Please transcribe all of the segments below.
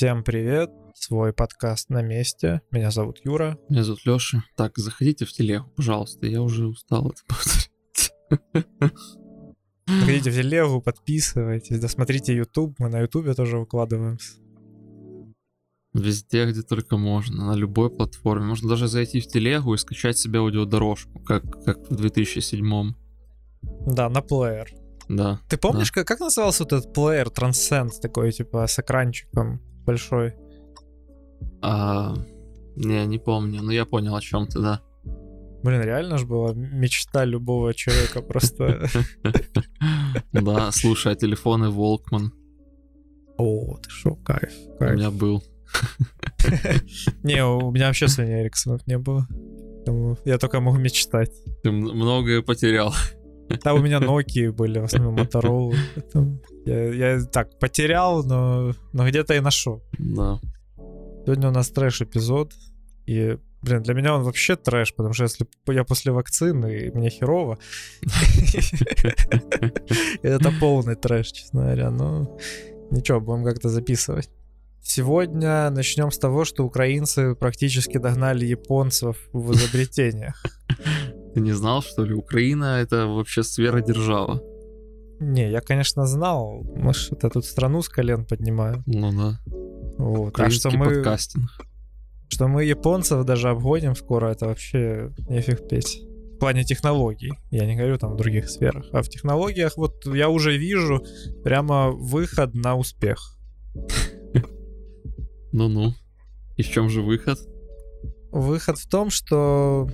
Всем привет, свой подкаст на месте. Меня зовут Юра. Меня зовут Лёша. Так, заходите в телегу, пожалуйста, я уже устал это повторять. Заходите в телегу, подписывайтесь, досмотрите YouTube, мы на YouTube тоже выкладываемся. Везде, где только можно, на любой платформе. Можно даже зайти в телегу и скачать себе аудиодорожку, как, как в 2007 Да, на плеер. Да. Ты помнишь, как, как назывался вот этот плеер Transcend, такой, типа, с экранчиком большой? А, не, не помню, но я понял, о чем ты, да. Блин, реально же была мечта любого человека просто. Да, слушай, а телефоны Волкман. О, ты шо, кайф, У кайф. меня был. Не, у меня вообще Sony Эриксонов не было. Я только могу мечтать. Ты многое потерял. Там у меня Nokia были, в основном Motorola. Я, я так потерял, но, но где-то и нашел. Да. Сегодня у нас трэш-эпизод. И, блин, для меня он вообще трэш, потому что если я после вакцины, и мне херово, это полный трэш, честно говоря. Ну, ничего, будем как-то записывать. Сегодня начнем с того, что украинцы практически догнали японцев в изобретениях. Ты не знал, что ли? Украина — это вообще сфера-держава. Не, я, конечно, знал. Мы это тут страну с колен поднимаем. Ну да. Вот. А что мы, подкастинг. что мы японцев даже обгоним скоро, это вообще нефиг петь. В плане технологий. Я не говорю там в других сферах. А в технологиях вот я уже вижу прямо выход на успех. Ну-ну. И в чем же выход? Выход в том, что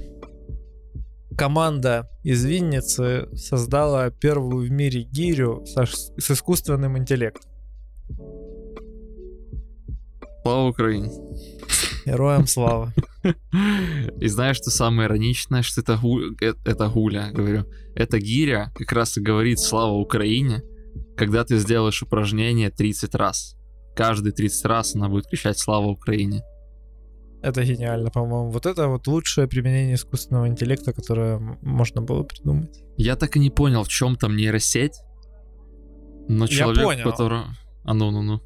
команда из Винницы создала первую в мире гирю со- с искусственным интеллектом. Слава Украине. Героям слава. И знаешь, что самое ироничное, что это, гу- э- это гуля, говорю. Это гиря как раз и говорит «Слава Украине», когда ты сделаешь упражнение 30 раз. Каждые 30 раз она будет кричать «Слава Украине». Это гениально, по-моему. Вот это вот лучшее применение искусственного интеллекта, которое можно было придумать. Я так и не понял, в чем там нейросеть. Но Я человек, понял. который... А ну-ну-ну.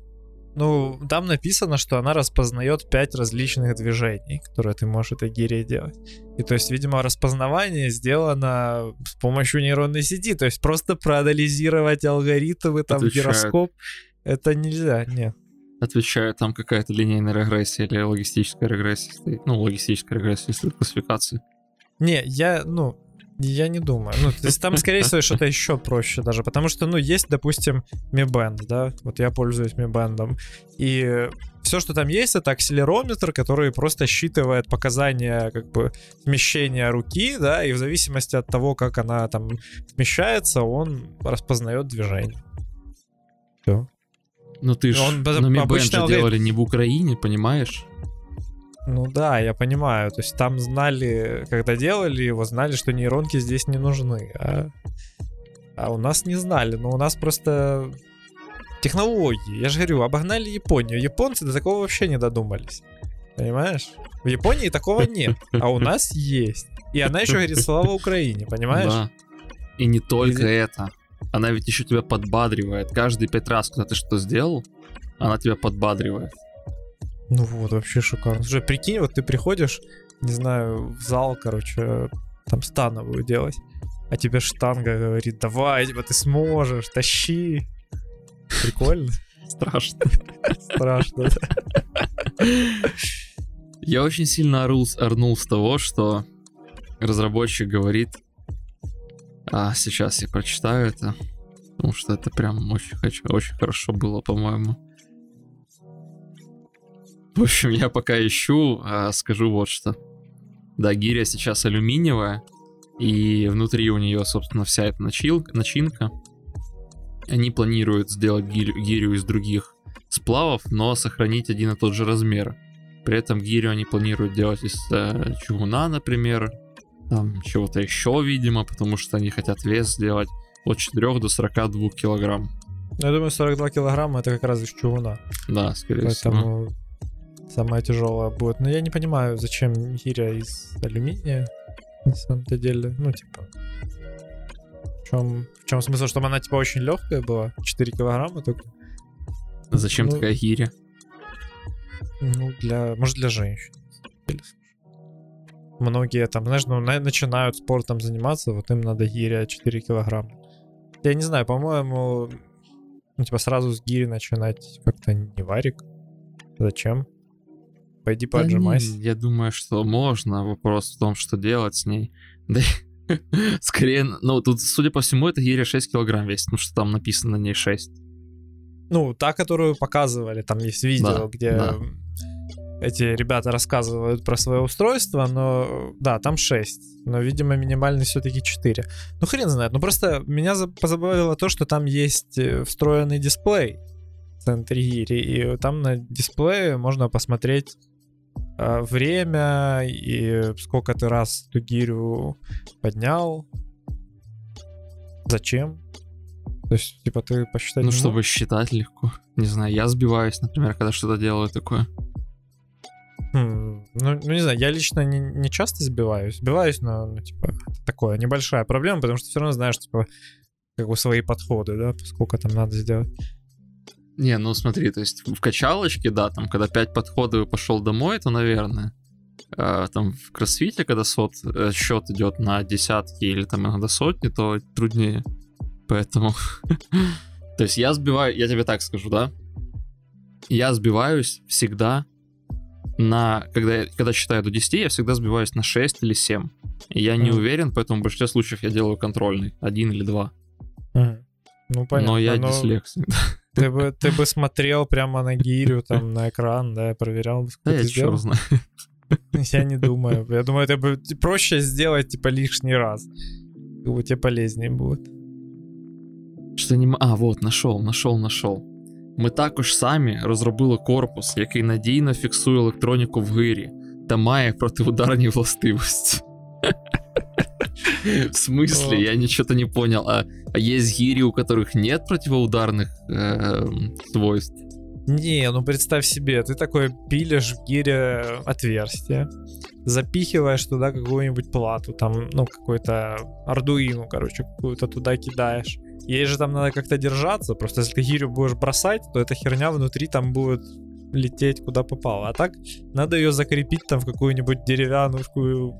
Ну, там написано, что она распознает пять различных движений, которые ты можешь этой гирей делать. И то есть, видимо, распознавание сделано с помощью нейронной сети. То есть просто проанализировать алгоритмы, там, Отвечает. гироскоп, это нельзя, нет. Отвечаю, там какая-то линейная регрессия или логистическая регрессия стоит. Ну, логистическая регрессия стоит классификации. Не, я, ну, я не думаю. Ну, то есть там, скорее всего, что-то еще проще даже. Потому что, ну, есть, допустим, Mi Band, да, вот я пользуюсь Mi Band, и все, что там есть, это акселерометр, который просто считывает показания, как бы, смещения руки, да, и в зависимости от того, как она там смещается, он распознает движение. Все. Ну ты ж Он б- на Mi Band же делали не в Украине, понимаешь? Ну да, я понимаю. То есть там знали, когда делали его, знали, что нейронки здесь не нужны. А, а у нас не знали. Но у нас просто технологии. Я же говорю, обогнали Японию. Японцы до такого вообще не додумались. Понимаешь? В Японии такого нет. А у нас есть. И она еще говорит слава Украине, понимаешь? Да. И не только Или- это. Она ведь еще тебя подбадривает. Каждые пять раз, когда ты что сделал, она тебя подбадривает. Ну вот, вообще шикарно. Слушай, прикинь, вот ты приходишь, не знаю, в зал, короче, там становую делать, а тебе штанга говорит, давай, типа, ты сможешь, тащи. Прикольно, Страшно. страшно. Я очень сильно орнул с того, что разработчик говорит... А, сейчас я прочитаю это. Потому что это прям очень, хочу, очень хорошо было, по-моему. В общем, я пока ищу, а, скажу вот что. Да, гиря сейчас алюминиевая, и внутри у нее, собственно, вся эта начил- начинка. Они планируют сделать гирю, из других сплавов, но сохранить один и тот же размер. При этом гирю они планируют делать из э, чугуна, например, там чего-то еще, видимо, потому что они хотят вес сделать от 4 до 42 килограмм. Ну, Я думаю, 42 килограмма это как раз из чугуна. Да, скорее всего. Поэтому самое тяжелое будет. Но я не понимаю, зачем гиря из алюминия. На самом-то деле. Ну, типа. В чем, в чем смысл, чтобы она типа очень легкая была? 4 килограмма только. Зачем ну, такая гиря? Ну, для, может, для женщин. Многие там, знаешь, ну, на- начинают спортом заниматься, вот им надо гиря 4 килограмма. Я не знаю, по-моему, ну, типа сразу с гири начинать как-то не варик. Зачем? Пойди Да поотжимайся. не, Я думаю, что можно. Вопрос в том, что делать с ней. Да скорее, ну, тут, судя по всему, это гиря 6 килограмм весит, потому что там написано на ней 6. Ну, та, которую показывали, там есть видео, Да, где да. Эти ребята рассказывают про свое устройство, но да, там 6, но, видимо, минимальный все-таки 4. Ну, хрен знает, ну просто меня за- позабавило то, что там есть э, встроенный дисплей в центре гири, и там на дисплее можно посмотреть э, время и сколько ты раз эту гирю поднял, зачем. То есть, типа, ты посчитать Ну, чтобы считать легко. Не знаю, я сбиваюсь, например, когда что-то делаю такое. Хм, ну, ну, не знаю, я лично не, не часто сбиваюсь. Сбиваюсь, но, ну, типа, это такое, небольшая проблема, потому что все равно знаешь, типа, как бы свои подходы, да, сколько там надо сделать. Не, ну смотри, то есть в качалочке, да, там, когда 5 подходов и пошел домой, то, наверное. А, там в кроссфите, когда сот, э, счет идет на десятки или там иногда сотни, то труднее. Поэтому... то есть я сбиваю, я тебе так скажу, да? Я сбиваюсь всегда на... Когда, когда считаю до 10, я всегда сбиваюсь на 6 или 7. И я не Мгм. уверен, поэтому в большинстве случаев я делаю контрольный. Один или два. Ну, понятно. Но я но дислексик. Ты бы, ты бы смотрел прямо на гирю, там, на экран, да, проверял бы, Да я сделал. черт знаю. Я не думаю. Я думаю, это бы проще сделать, типа, лишний раз. Как бы тебе полезнее будет. Що не... А, вот, нашов, нашов, нашов. Ми також самі розробили корпус, який надійно фіксує електроніку в гирі та має протиударні властивості. В смысле? О. Я ничего-то не понял. А, а есть гири, у которых нет противоударных эм, свойств? Не, ну представь себе, ты такой пилишь в гире отверстие, запихиваешь туда какую-нибудь плату, там, ну, какой-то ардуину, короче, какую-то туда кидаешь. Ей же там надо как-то держаться, просто если ты гирю будешь бросать, то эта херня внутри там будет лететь куда попало. А так надо ее закрепить там в какую-нибудь деревянную,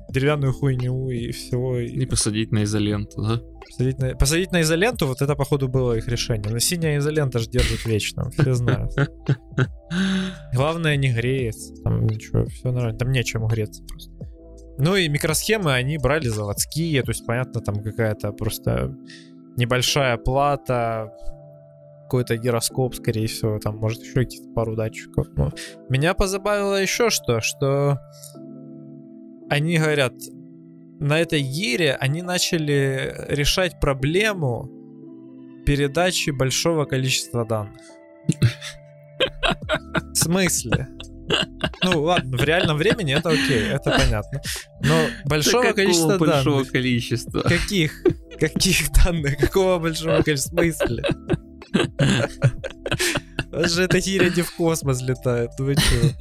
деревянную хуйню и все. И посадить на изоленту, да? Посадить на, посадить на изоленту, вот это, походу, было их решение. Но синяя изолента же держит вечно, все знают. Главное, не греется. Там ничего, все нормально. Там нечем греться просто. Ну и микросхемы они брали заводские, то есть, понятно, там какая-то просто небольшая плата, какой-то гироскоп, скорее всего, там, может, еще каких-то пару датчиков. Но меня позабавило еще что, что они говорят, на этой гире они начали решать проблему передачи большого количества данных. В смысле? Ну ладно, в реальном времени это окей, это понятно. Но большого Да количества большого данных. количества. Каких? Каких данных? Какого большого количества? В смысле? У вас же эта гиря не в космос летает, ну вы чё?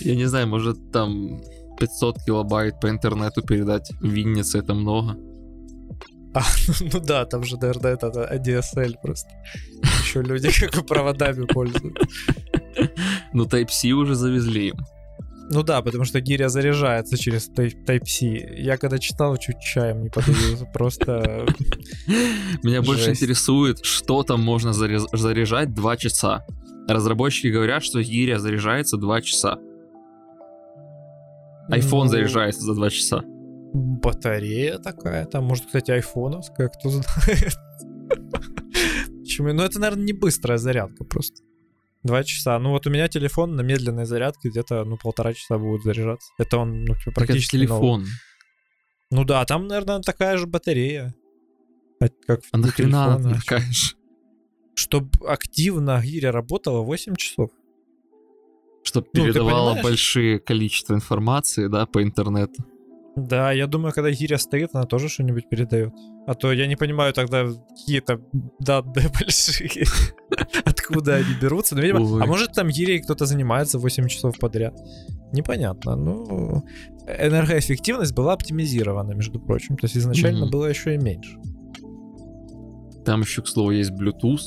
Я не знаю, может там 500 килобайт по интернету передать в Виннице это много. А, ну да, там же, наверное, это, это ADSL просто. Еще люди как бы проводами пользуются. Ну Type-C уже завезли им. Ну да, потому что гиря заряжается через Type- Type-C. Я когда читал, чуть чаем не подавился. Просто... Меня больше интересует, что там можно заряжать 2 часа. Разработчики говорят, что гиря заряжается 2 часа. iPhone ну, заряжается за 2 часа. Батарея такая. Там, может, кстати, айфоновская, кто знает. Почему? Ну, это, наверное, не быстрая зарядка просто. Два часа. Ну, вот у меня телефон на медленной зарядке где-то, ну, полтора часа будет заряжаться. Это он, ну, типа, Так это практически новый. телефон. Ну да, там, наверное, такая же батарея. А Как в А нахрена же? Чтобы активно гиря работала 8 часов. Чтоб Ну, передавала большие количество информации, да, по интернету. Да, я думаю, когда гиря стоит, она тоже что-нибудь передает. А то я не понимаю тогда какие-то данные большие. Откуда они берутся. Ну, видимо, а может там гирей кто-то занимается 8 часов подряд. Непонятно. Ну, энергоэффективность была оптимизирована, между прочим. То есть изначально Мгм. было еще и меньше. Там еще, к слову, есть Bluetooth.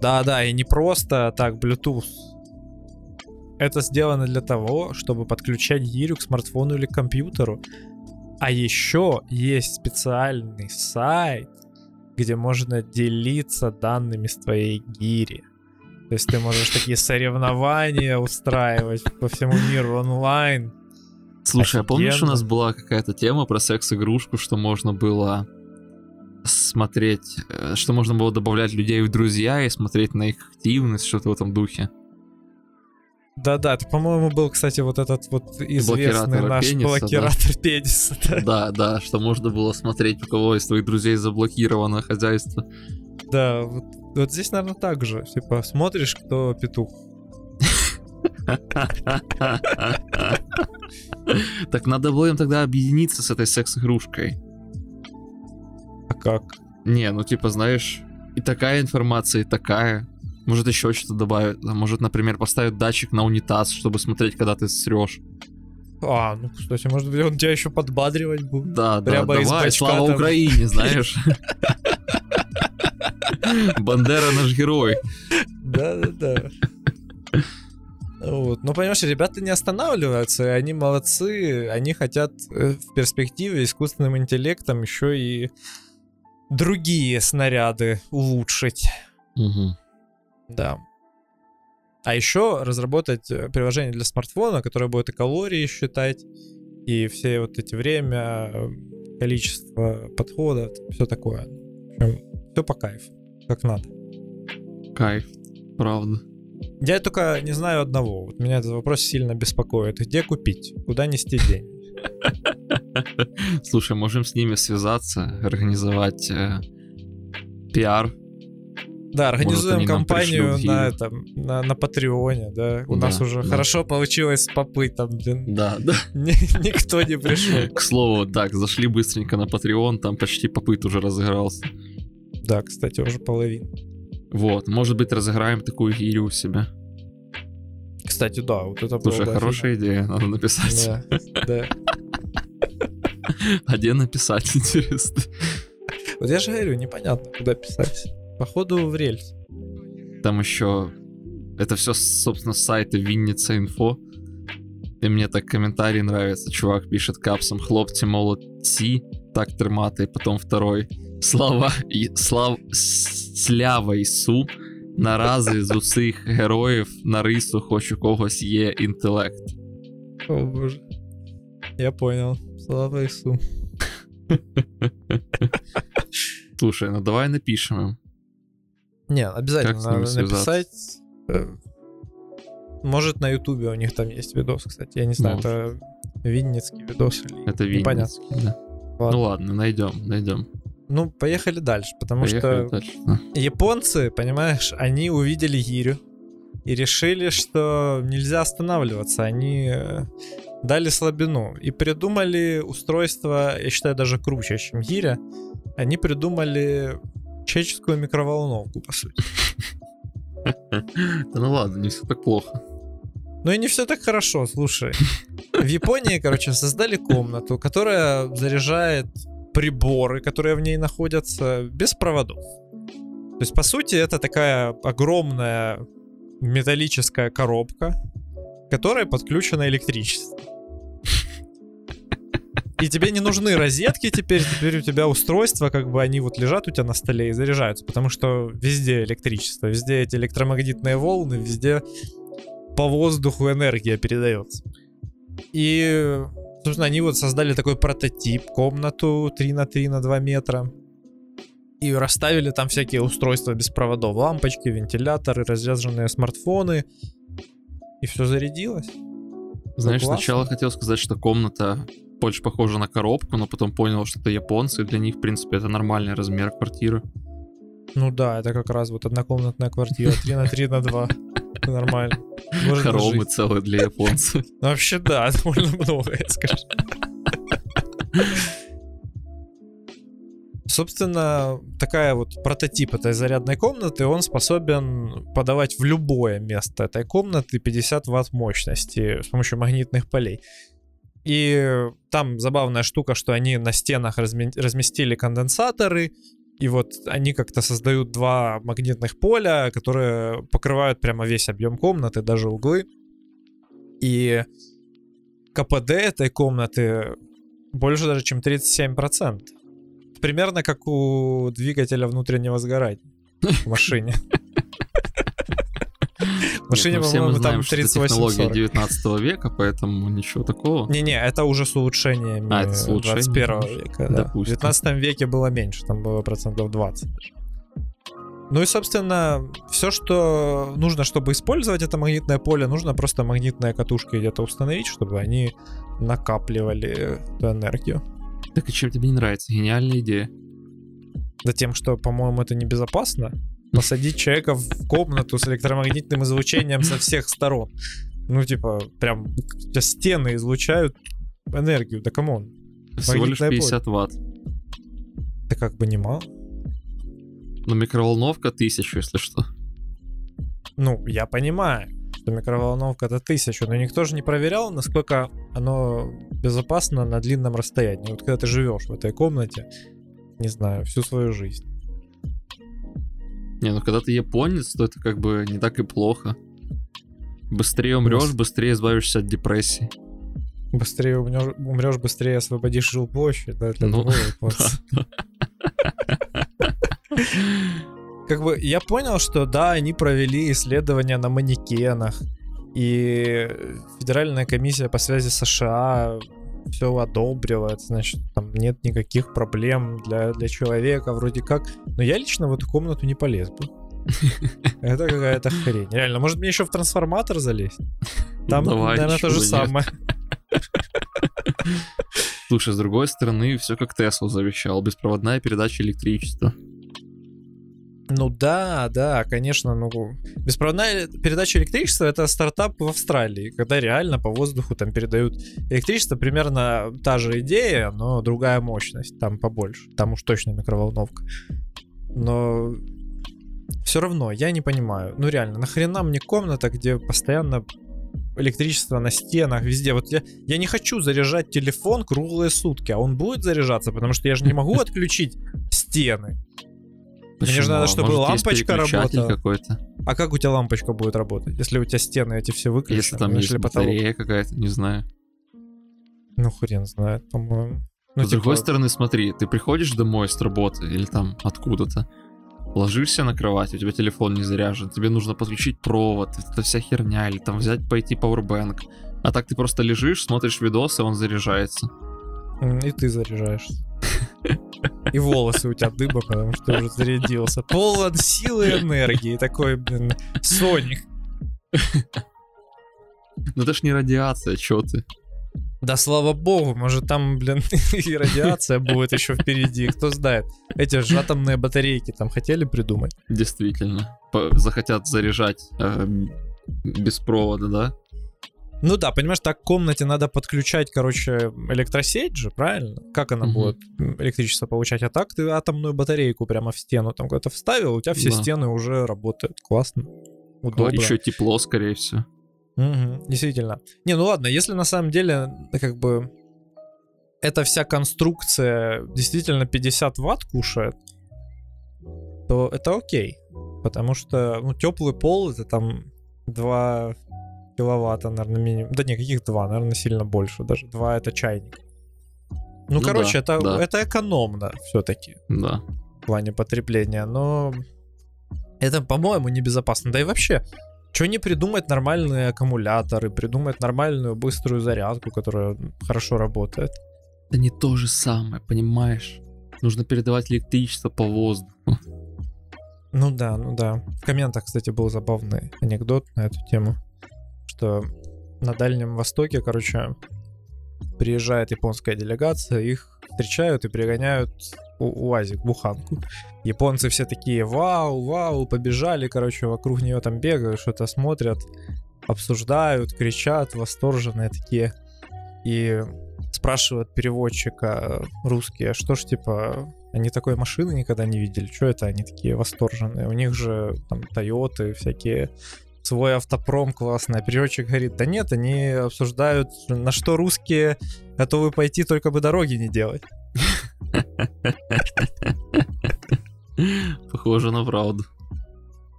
Да-да, и не просто так Bluetooth. Это сделано для того, чтобы подключать гирю к смартфону или к компьютеру. А еще есть специальный сайт, где можно делиться данными с твоей гири. То есть ты можешь такие соревнования устраивать по всему миру онлайн. Слушай, а помнишь, у нас была какая-то тема про секс-игрушку, что можно было смотреть, э, что можно было добавлять людей в друзья и смотреть на их активность, что-то в этом духе. Да-да, это, по-моему, был, кстати, вот этот вот известный Блокиратор наш пениса, да? блокиратор пениса. да. Да, да, что можно было смотреть, у кого из твоих друзей заблокировано хозяйство. Да, вот, вот здесь, наверное, так же. Типа, смотришь, кто петух. Так надо было им тогда объединиться с этой секс-игрушкой. А как? Не, ну типа, знаешь, и такая информация, и такая. Может еще что-то добавить. А Может, например, поставить датчик на унитаз, чтобы смотреть, когда ты срешь. А, ну, кстати, может быть, он тебя еще подбадривать будет. Да, да, Прямо из давай, бачка слава там. Украине, знаешь. Бандера наш герой. Да-да-да. Вот. Ну, понимаешь, ребята не останавливаются, они молодцы, они хотят э, в перспективе искусственным интеллектом еще и другие снаряды улучшить. Мгм. Да. А еще разработать э, приложение для смартфона, которое будет и калории считать, и все вот эти время, э, количество подходов, все такое. Все по кайфу, как надо. Кайф, правда. Я только не знаю одного. Вот меня этот вопрос сильно беспокоит. Где купить? Куда нести деньги? Слушай, можем с ними связаться, организовать э, пиар. Да, организуем нам компанию на этом, на, на Патреоне, да. У Да, нас уже да. хорошо получилось с попы, там, блин, Да, да. ни- никто не пришел. К слову, так, зашли быстренько на Patreon, там почти попыт уже разыгрался. Да, кстати, уже половина. Вот, может быть, разыграем такую гирю у себя. Кстати, да, вот это было Слушай, бы хорошая идея, надо написать. офигенно. Да, да. А где написать, интересно? Вот я же говорю, непонятно, куда писать. Походу в рельс. Там еще... Это все, собственно, с сайта Винница Инфо. И мне так комментарий нравится. Чувак пишет капсом «Хлопці молодці, так тримати». И потом второй «Слава, і, слав, с- слява Ісу, наразі з усіх героїв на рису хоч у когось є інтелект». О боже. Я понял. Слава Ису. Слушай, ну давай напишем им. Не, обязательно надо написать. э, Может, на Ютубе у них там есть видос, кстати. Я не знаю, Может. это винницкий видос или Это непонятно. Винницкий, да. Ладно. Ну ладно, найдем, найдем. Ну, поехали дальше, потому Поехали что дальше. да. японцы, понимаешь, они увидели гирю и решили, что нельзя останавливаться. Они э, дали слабину и придумали устройство, я считаю, даже круче, чем гиря. Они придумали чеческую микроволновку, по сути. Да ну ладно, не все так плохо. Ну и не все так хорошо, слушай. В Японии, короче, создали комнату, которая заряжает приборы, которые в ней находятся, без проводов. То есть, по сути, это такая огромная металлическая коробка, к которой подключено электричество. И тебе не нужны розетки теперь, теперь у тебя устройства, как бы они вот лежат у тебя на столе и заряжаются, потому что везде электричество, везде эти электромагнитные волны, везде по воздуху энергия передается. И, собственно, они вот создали такой прототип, комнату 3 на 3 на 2 метра. И расставили там всякие устройства без проводов, лампочки, вентиляторы, разряженные смартфоны. И все зарядилось. Знаешь, классно. сначала хотел сказать, что комната больше похожа на коробку, но потом понял, что это японцы, и для них, в принципе, это нормальный размер квартиры. Ну да, это как раз вот однокомнатная квартира 3 на 3 на 2. Нормально. Можно Хоромы жить. целые для японцев. Ну, вообще да, довольно много, я скажу. Собственно, такая вот прототип этой зарядной комнаты, он способен подавать в любое место этой комнаты 50 ватт мощности с помощью магнитных полей. И там забавная штука, что они на стенах разме- разместили конденсаторы, и вот они как-то создают два магнитных поля, которые покрывают прямо весь объем комнаты, даже углы. И КПД этой комнаты больше даже, чем 37%. Примерно как у двигателя внутреннего сгорания в машине. Машине, Нет, ну, все мы знаем, там что это технология 38 19 века, поэтому ничего такого. Не-не, это уже с улучшениями А, это с улучшениями? 21 века. Да. В Допустим. 19 веке было меньше, там было процентов 20. Ну и, собственно, все, что нужно, чтобы использовать это магнитное поле, нужно просто магнитные катушки где-то установить, чтобы они накапливали эту энергию. Так и чем тебе не нравится? Гениальная идея. Да тем, что, по-моему, это небезопасно. Посадить человека в комнату с электромагнитным излучением со всех сторон. Ну, типа, прям стены излучают энергию. Да come on. Всего лишь Магнитное 50 ватт. Это как бы немало. Но микроволновка 1000, если что. Ну, я понимаю, что микроволновка это тысячу, но никто же не проверял, насколько оно безопасно на длинном расстоянии. Вот когда ты живешь в этой комнате, не знаю, всю свою жизнь. Не, ну когда ты японец, то это как бы не так и плохо. Быстрее умрешь, быстрее избавишься от депрессии. Быстрее умрешь, умрешь быстрее освободишь жилплощадь, да, для Ну, японца. Как бы я понял, что да, они провели исследования на манекенах, и Федеральная комиссия по связи США все одобрила, это значит, там нет никаких проблем для, для человека вроде как. Но я лично в эту комнату не полез бы. Это какая-то хрень. Реально, может мне еще в трансформатор залезть? Там, Давай, наверное, то же нет. самое. Слушай, с другой стороны, все как Тесла завещал. Беспроводная передача электричества. Ну да, да, конечно, ну беспроводная передача электричества это стартап в Австралии, когда реально по воздуху там передают электричество, примерно та же идея, но другая мощность, там побольше, там уж точно микроволновка. Но все равно я не понимаю, ну реально, нахрена мне комната, где постоянно электричество на стенах, везде. Вот я, я не хочу заряжать телефон круглые сутки, а он будет заряжаться, потому что я же не могу отключить стены. Мне же Почему? надо, чтобы Может, лампочка работала. какой-то. А как у тебя лампочка будет работать, если у тебя стены эти все выключены? Если там ну, есть потолок? батарея какая-то, не знаю. Ну, хрен знает, по-моему. Ну, с другой типа, стороны, смотри, ты приходишь домой с работы или там откуда-то, ложишься на кровать, у тебя телефон не заряжен, тебе нужно подключить провод, это вся херня, или там взять, пойти Powerbank. А так ты просто лежишь, смотришь видосы, он заряжается. И ты заряжаешься. И волосы у тебя дыба, потому что ты уже зарядился. Полон силы и энергии. Такой, блин, Соник. Ну это ж не радиация, чё ты? Да слава богу, может там, блин, и радиация будет еще впереди, кто знает. Эти же атомные батарейки там хотели придумать. Действительно. По- захотят заряжать э, без провода, да? Ну да, понимаешь, так в комнате надо подключать, короче, электросеть же, правильно? Как она Мгм. будет электричество получать? А так ты атомную батарейку прямо в стену там куда-то вставил, у тебя все Да. стены уже работают. Классно. Удобно. Еще тепло, скорее всего. Мгм, действительно. Не, ну ладно, если на самом деле, как бы, эта вся конструкция действительно 50 ватт кушает, то это окей. Потому что, ну, теплый пол это там 2 киловатта, наверное, минимум. Да не, каких 2, наверное, сильно больше даже. 2 это чайник. Ну, Ну короче, да, это, да. это экономно все-таки Да. в плане потребления, но это, по-моему, небезопасно. Да и вообще, что не придумать нормальные аккумуляторы, придумать нормальную быструю зарядку, которая хорошо работает. Это не то же самое, понимаешь? Нужно передавать электричество по воздуху. Ну да, ну да. В комментах, кстати, был забавный анекдот на эту тему, что на Дальнем Востоке, короче, приезжает японская делегация, их встречают и пригоняют у- УАЗик, буханку. Японцы все такие, вау, вау, побежали, короче, вокруг нее там бегают, что-то смотрят, обсуждают, кричат, восторженные такие. И спрашивают переводчика русские, «А что ж, типа, они такой машины никогда не видели, что это они такие восторженные? У них же там Тойоты всякие, свой автопром классный. А переводчик говорит, да нет, они обсуждают, на что русские готовы пойти, только бы дороги не делать. Похоже на правду.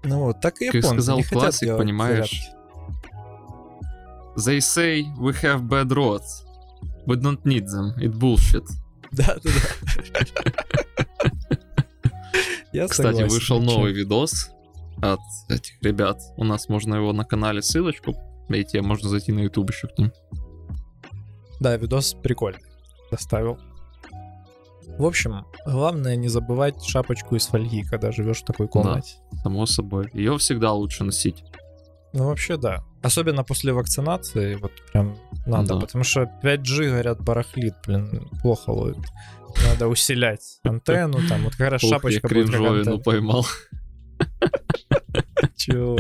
Ну вот, так и Как японцы сказал не хотят классик, понимаешь? They say we have bad roads. We don't need them. It bullshit. Да, да, да. Кстати, вышел новый видос от этих ребят. У нас можно его на канале ссылочку найти, а можно зайти на YouTube еще к ним. Да, видос прикольный. Доставил. В общем, главное не забывать шапочку из фольги, когда живешь в такой комнате. Само собой. Ее всегда лучше носить. Ну, вообще, да. Особенно после вакцинации, вот прям надо, Да. потому что 5G, говорят, барахлит, блин, плохо ловит. Надо усилять антенну, там, вот как раз Ух, я шапочка будет кринжовину антенна. поймал. Чё?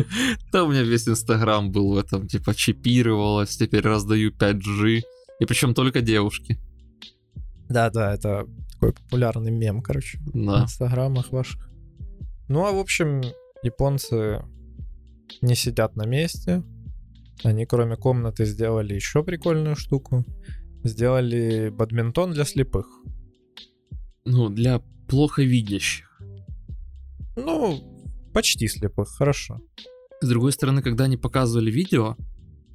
Да у меня весь Инстаграм был в этом, типа, чипировалось, теперь раздаю 5G. И причем только девушки. Да-да, это такой популярный мем, короче. в Да. инстаграмах ваших. Ну, а в общем, японцы не сидят на месте. Они, кроме комнаты, сделали еще прикольную штуку. Сделали бадминтон для слепых. Ну, для плохо видящих. Ну, почти слепых, хорошо. С другой стороны, когда они показывали видео,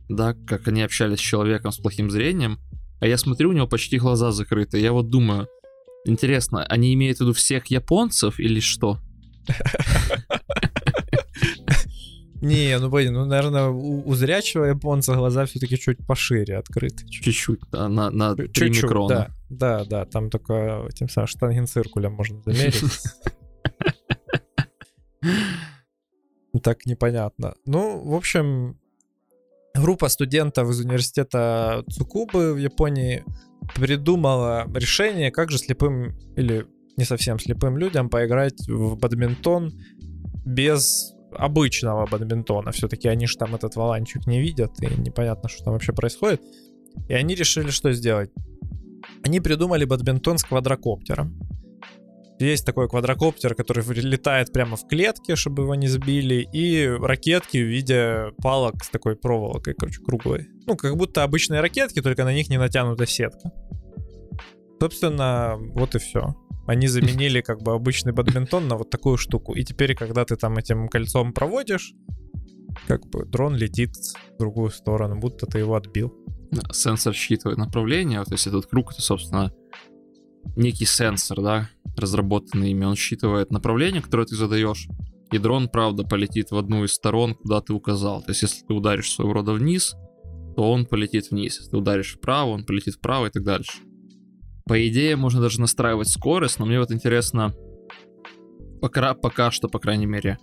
да, как они общались с человеком с плохим зрением, а я смотрю, у него почти глаза закрыты, я вот думаю, интересно, они имеют в виду всех японцев или что? Не, ну блин, ну, наверное, у, у зрячего японца глаза все-таки чуть пошире открыты. Чуть-чуть, да, на, на 3 Чуть-чуть, микрона. да. Да, да, там только этим самым штангенциркулем можно замерить. Так непонятно. Ну, в общем, группа студентов из университета Цукубы в Японии придумала решение, как же слепым или не совсем слепым людям поиграть в бадминтон без обычного бадминтона. Все-таки они же там этот валанчик не видят, и непонятно, что там вообще происходит. И они решили, что сделать. Они придумали бадминтон с квадрокоптером. Есть такой квадрокоптер, который летает прямо в клетке, чтобы его не сбили, и ракетки в виде палок с такой проволокой, короче, круглой. Ну, как будто обычные ракетки, только на них не натянута сетка. Собственно, вот и все. Они заменили как бы обычный бадминтон на вот такую штуку. И теперь, когда ты там этим кольцом проводишь, как бы дрон летит в другую сторону, будто ты его отбил. Сенсор считывает направление, вот если этот круг, это, собственно, некий сенсор, да, разработанный ими, он считывает направление, которое ты задаешь, и дрон, правда, полетит в одну из сторон, куда ты указал. То есть, если ты ударишь своего рода вниз, то он полетит вниз. Если ты ударишь вправо, он полетит вправо и так дальше. По идее, можно даже настраивать скорость, но мне вот интересно, пока, пока что, по крайней мере,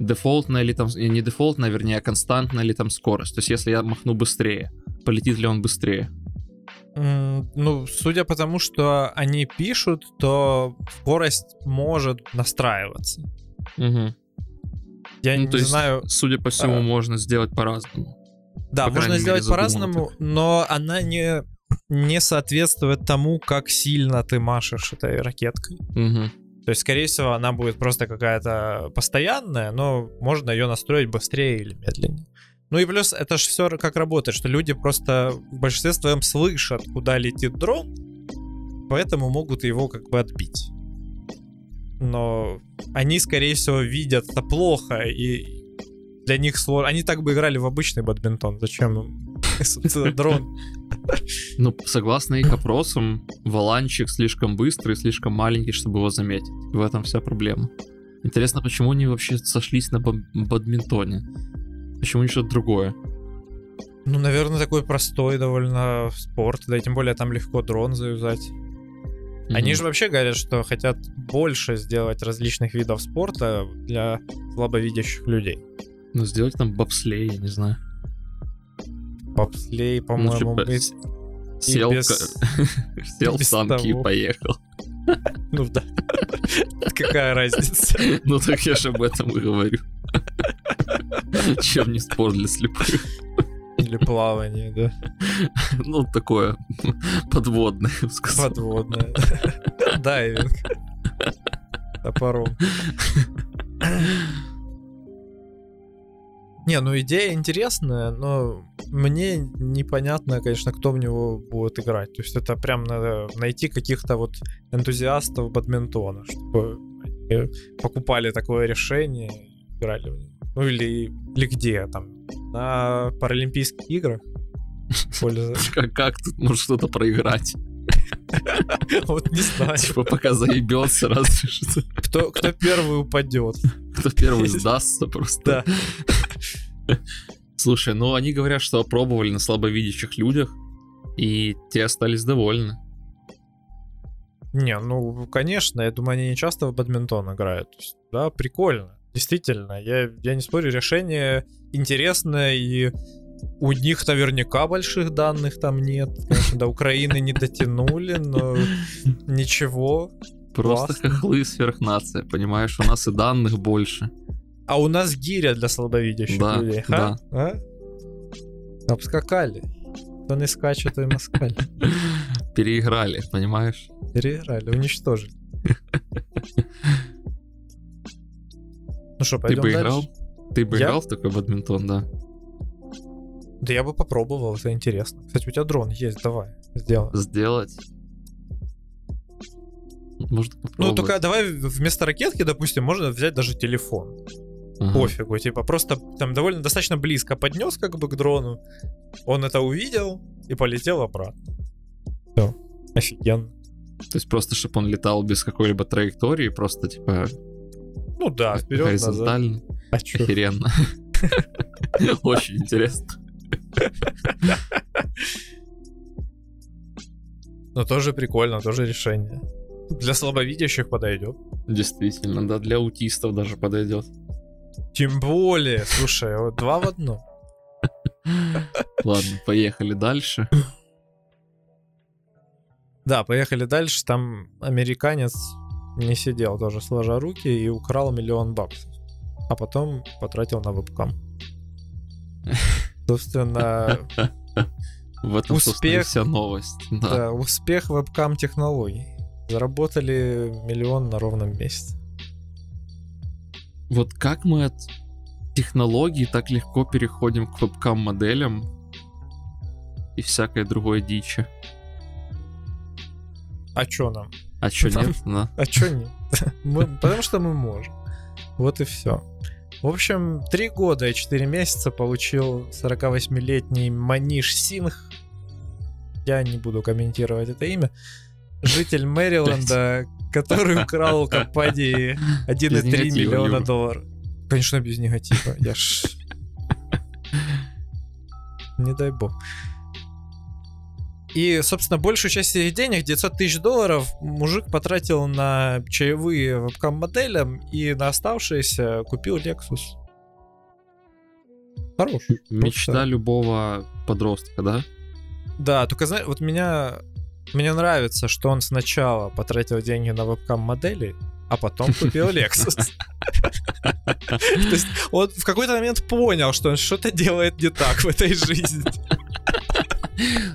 дефолтная ли там, не дефолтная, вернее, а константная ли там скорость. То есть, если я махну быстрее, полетит ли он быстрее? Ну, судя по тому, что они пишут, то скорость может настраиваться. Угу. Я Ну, не то есть, знаю. Судя по всему, а, можно сделать по-разному. Да, по можно сделать по-разному, но она не, не соответствует тому, как сильно ты машешь этой ракеткой. Угу. То есть, скорее всего, она будет просто какая-то постоянная, но можно ее настроить быстрее или медленнее. Ну и плюс это же все как работает, что люди просто в большинстве своем слышат, куда летит дрон, поэтому могут его как бы отбить. Но они, скорее всего, видят это плохо, и для них сложно. Они так бы играли в обычный бадминтон. Зачем дрон? Ну, согласно их опросам, валанчик слишком быстрый, слишком маленький, чтобы его заметить. В этом вся проблема. Интересно, почему они вообще сошлись на бад- бадминтоне? Почему не что-то другое? Ну, наверное, такой простой довольно спорт, да и тем более там легко дрон завязать. Они Мгм. же вообще говорят, что хотят больше сделать различных видов спорта для слабовидящих людей. Ну, сделать там бобслей, я не знаю. Бобслей, Ну, по-моему, типа, без- Сел, без- сел в без санки и того. поехал. ну да. Какая разница? Ну, так я же об этом и говорю. Чем не спорт для слепых. Или плавание, да. Ну, такое подводное, я бы сказал. Подводное. Дайвинг. Топором. Не, ну идея интересная, но мне непонятно, конечно, кто в него будет играть. То есть это прям надо найти каких-то вот энтузиастов бадминтона, чтобы И покупали такое решение, играли в него. Ну или, или где там? На Паралимпийских играх? Как, тут может что-то проиграть? Вот не знаю. Типа пока заебется, разве что. Кто, кто первый упадет? Кто первый сдастся просто. Да. Слушай, ну они говорят, что опробовали на слабовидящих людях, и те остались довольны. Не, ну, конечно, я думаю, они не часто в бадминтон играют. Да, прикольно. Действительно, я, я не спорю, решение интересное, и у них наверняка больших данных там нет. Конечно, до Украины не дотянули, но ничего. Просто Классно. хохлы сверхнация, понимаешь? У нас и данных больше. А у нас гиря для слабовидящих Да, людей, ха? А? Обскакали. Кто не скаче, то и москаль. Переиграли, понимаешь? Переиграли, уничтожили. Ну что, Ты пойдем бы дальше? играл? Ты бы Я? играл в такой бадминтон, да? Да я бы попробовал, это интересно. Кстати, у тебя дрон есть, давай, сделаем. Сделать? Можно Ну, попробовать. только давай вместо ракетки, допустим, можно взять даже телефон. Ага. Пофигу, типа просто там довольно достаточно близко поднес как бы к дрону. Он это увидел и полетел обратно. Все, офигенно. То есть просто, чтобы он летал без какой-либо траектории, просто типа Ну да, вперед назад. горизонтально. А чё? Охеренно. Очень интересно. Ну тоже прикольно, тоже решение. Для слабовидящих подойдет. Действительно, да, для аутистов даже подойдет. Тем более, слушай, вот два в одном. Ладно, поехали дальше. Да, поехали дальше. Там американец не сидел тоже сложа руки и украл миллион баксов. А потом потратил на вебкам. Собственно, В этом, Успех. вся новость. Да. да, успех вебкам технологий. Заработали миллион на ровном месяце. Вот как мы от технологий так легко переходим к вебкам-моделям и всякой другой дичи. А чё нам? А чё Там- нет? Да. А чё нет? Мы- потому что мы можем. Вот и все. В общем, три года и четыре месяца получил 48-летний Маниш Сингх. Я не буду комментировать это имя. Житель Мэриленда, который украл у компании 1,3 негатива, миллиона долларов. Конечно, без негатива. Я ж... Не дай бог. И, собственно, большую часть этих денег, 900 тысяч долларов, мужик потратил на чаевые вебкам-моделям и на оставшиеся купил Lexus. Хорош. Мечта Просто- любого подростка, да? Да, только знаешь, вот меня мне нравится, что он сначала потратил деньги на вебкам-модели, а потом купил Lexus. То есть он в какой-то момент понял, что он что-то делает не так в этой жизни.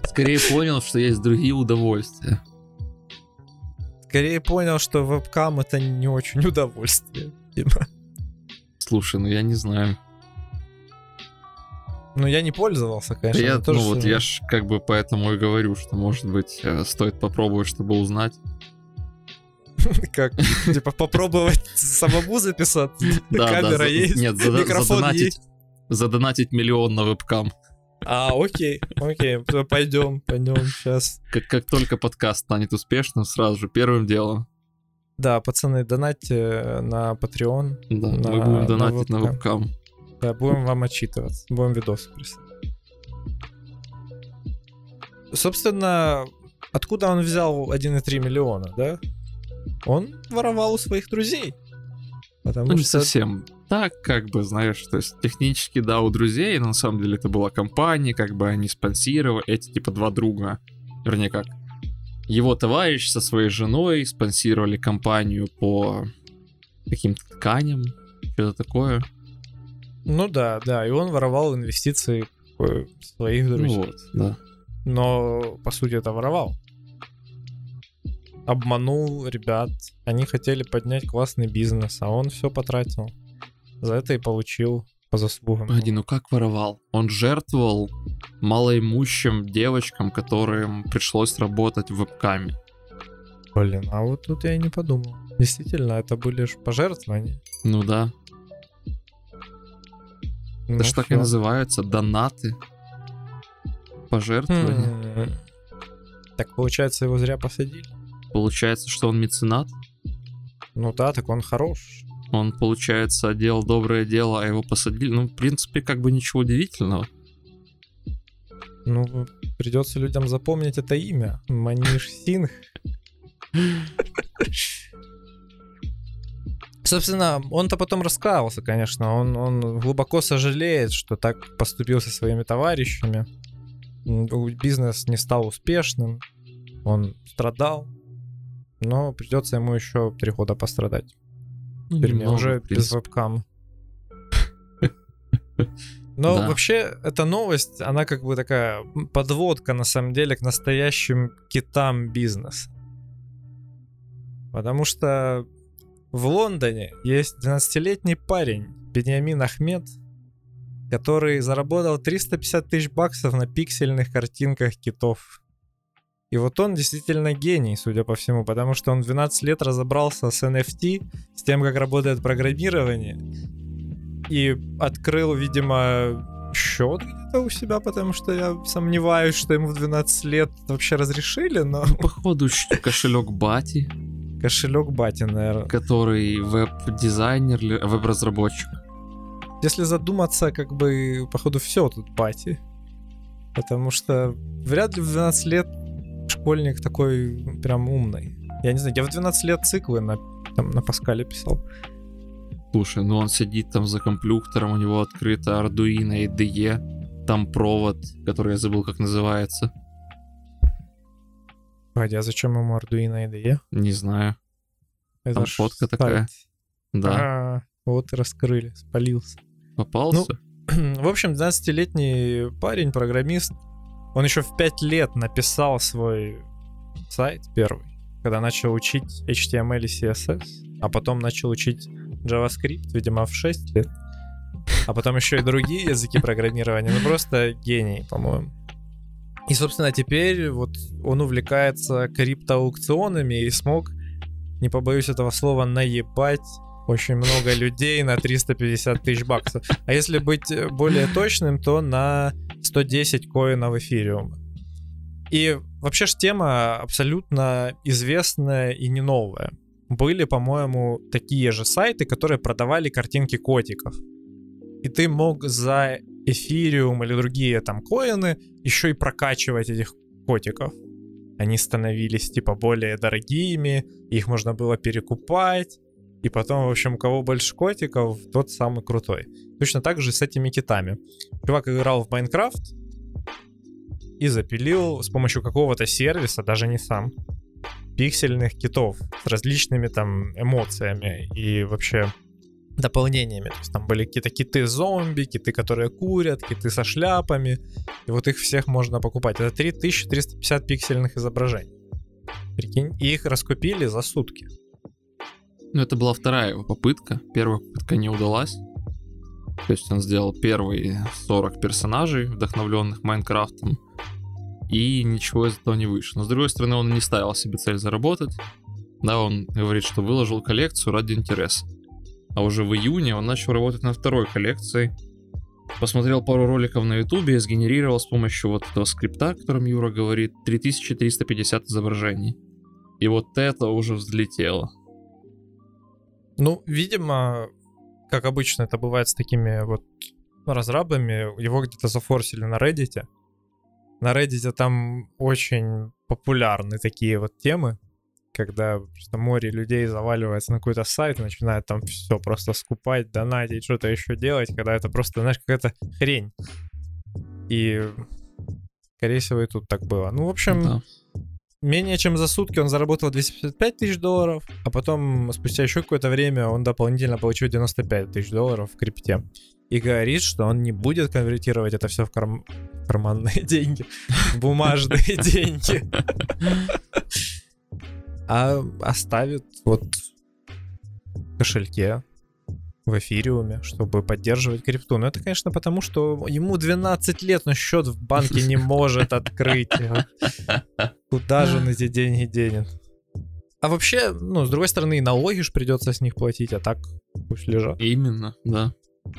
Скорее понял, что есть другие удовольствия. Скорее понял, что вебкам это не очень удовольствие. Слушай, ну я не знаю. Ну, я не пользовался, Да конечно. я, тоже ну вот я ж как бы поэтому и говорю, что может быть э, стоит попробовать, чтобы узнать. Как, типа, попробовать самому да, Камера есть, микрофон есть. задонатить миллион на вебкам. А, окей, окей, пойдем, пойдем сейчас. Как, как только подкаст станет успешным, сразу же первым делом. Да, пацаны, донатьте на Patreon. Да, мы На- будем на донатить на вебкам. Да, будем вам отчитываться. Будем видосы присылать. Собственно, откуда он взял 1,3 миллиона, да? Он воровал у своих друзей. Потому Ну, не что... совсем. Так, как бы, знаешь, то есть технически, да, у друзей, но на самом деле это была компания, как бы они спонсировали, эти типа два друга, вернее как, его товарищ со своей женой спонсировали компанию по каким-то тканям, что-то такое. Ну да, да, и он воровал инвестиции э, своих Ну друзей. вот, да. Но, по сути, это воровал. Обманул ребят. Они хотели поднять классный бизнес, а он все потратил. За это и получил по заслугам. Погоди, ну как воровал? Он жертвовал малоимущим девочкам, которым пришлось работать в вебкаме. Блин, а вот тут я и не подумал. Действительно, это были же пожертвования. Ну да. Ну, Это ж так и называются, донаты. Пожертвования. Хм. Так получается, его зря посадили. Получается, что он меценат. Ну да, так он хорош. Он, получается, делал доброе дело, а его посадили. Ну, в принципе, как бы ничего удивительного. Ну, придется людям запомнить это имя. Маниш Синг. Собственно, он-то потом раскаялся, конечно. Он, он глубоко сожалеет, что так поступил со своими товарищами. Бизнес не стал успешным. Он страдал. Но придется ему еще три года пострадать. Ну, В тюрьме, немного, уже без вебкам. Но Да. вообще, эта новость, она как бы такая подводка, на самом деле, к настоящим китам бизнеса. Потому что в Лондоне есть 12-летний парень, Бениамин Ахмед, который заработал 350 тысяч баксов на пиксельных картинках китов. И вот он действительно гений, судя по всему, потому что он в 12 лет разобрался с NFT, с тем, как работает программирование, и открыл, видимо, счет где-то у себя, потому что я сомневаюсь, что ему в 12 лет вообще разрешили, но Ну, походу, кошелек Бати, кошелек бати, наверное. который веб-дизайнер, веб-разработчик. Если задуматься, как бы, походу, все тут бати. Потому что вряд ли в 12 лет школьник такой прям умный. Я не знаю, я в 12 лет циклы на, там, на Паскале писал. Слушай, ну он сидит там за компьютером, у него открыто Arduino IDE, там провод, который я забыл, как называется. Погоди, а зачем ему Arduino IDE? Не знаю. Это Там фотка сайт. такая. Да, А, вот и раскрыли, спалился. попался. В общем, 12-летний парень, программист, он еще в 5 лет написал свой сайт первый, когда начал учить HTML и CSS, а потом начал учить JavaScript, видимо, в 6 лет. А потом еще и другие языки программирования. Ну, просто гений, по-моему. И, собственно, теперь вот он увлекается криптоаукционами и смог, не побоюсь этого слова, наебать очень много людей на 350 тысяч баксов. А если быть более точным, то на 110 коинов эфириума. И вообще ж тема абсолютно известная и не новая. Были, по-моему, такие же сайты, которые продавали картинки котиков. И ты мог за эфириум или другие там коины еще и прокачивать этих котиков. Они становились типа более дорогими, их можно было перекупать. И потом, в общем, у кого больше котиков, тот самый крутой. Точно так же с этими китами. Чувак играл в Майнкрафт и запилил с помощью какого-то сервиса, даже не сам, пиксельных китов с различными там эмоциями и вообще дополнениями. То есть там были какие-то киты-зомби, киты, которые курят, киты со шляпами. И вот их всех можно покупать. Это 3350 пиксельных изображений. Прикинь. И их раскупили за сутки. Ну, это была вторая его попытка. Первая попытка не удалась. То есть он сделал первые 40 персонажей, вдохновленных Майнкрафтом, и ничего из этого не вышло. Но с другой стороны, он не ставил себе цель заработать. Да, он говорит, что выложил коллекцию ради интереса. А уже в июне он начал работать над второй коллекцией. Посмотрел пару роликов на ютубе и сгенерировал с помощью вот этого скрипта, о котором Юра говорит, 3350 изображений. И вот это уже взлетело. Ну, видимо, как обычно это бывает с такими вот разрабами, его где-то зафорсили на Reddit. На Reddit там очень популярны такие вот темы, когда просто море людей заваливается на какой-то сайт начинает там все просто скупать, донатить, что-то еще делать, когда это просто, знаешь, какая-то хрень. И, скорее всего, и тут так было. Ну, в общем, Да. Менее чем за сутки он заработал 255 тысяч долларов, а потом спустя еще какое-то время он дополнительно получил 95 тысяч долларов в крипте. И говорит, что он не будет конвертировать это все в карм- карманные деньги, бумажные деньги, а оставит вот в кошельке в эфириуме, чтобы поддерживать крипту. Но это, конечно, потому, что ему 12 лет, но счет в банке не может открыть. Куда же он эти деньги денет? А вообще, ну, с другой стороны, и налоги ж придется с них платить, а так пусть лежат. Именно, да.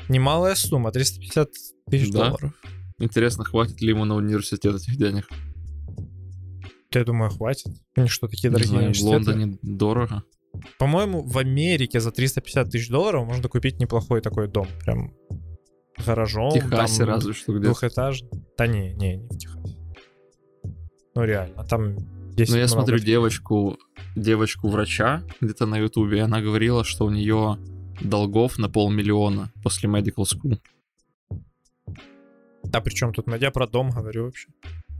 Немалая сумма, 350 тысяч Да. долларов. Интересно, хватит ли ему на университет этих денег? Я думаю, хватит. У них что, такие Не дорогие знаю, в? Лондоне дорого. По-моему, в Америке за 350 тысяч долларов можно купить неплохой такой дом. Прям гаражом. В Техасе там разве что где-то. Двухэтажный. Да не, не, не в Техасе. Ну реально, там есть Ну, я смотрю таких. девочку, девочку-врача где-то на Ютубе, она говорила, что у нее долгов на полмиллиона после medical school. А при чем тут? Я про дом говорю вообще.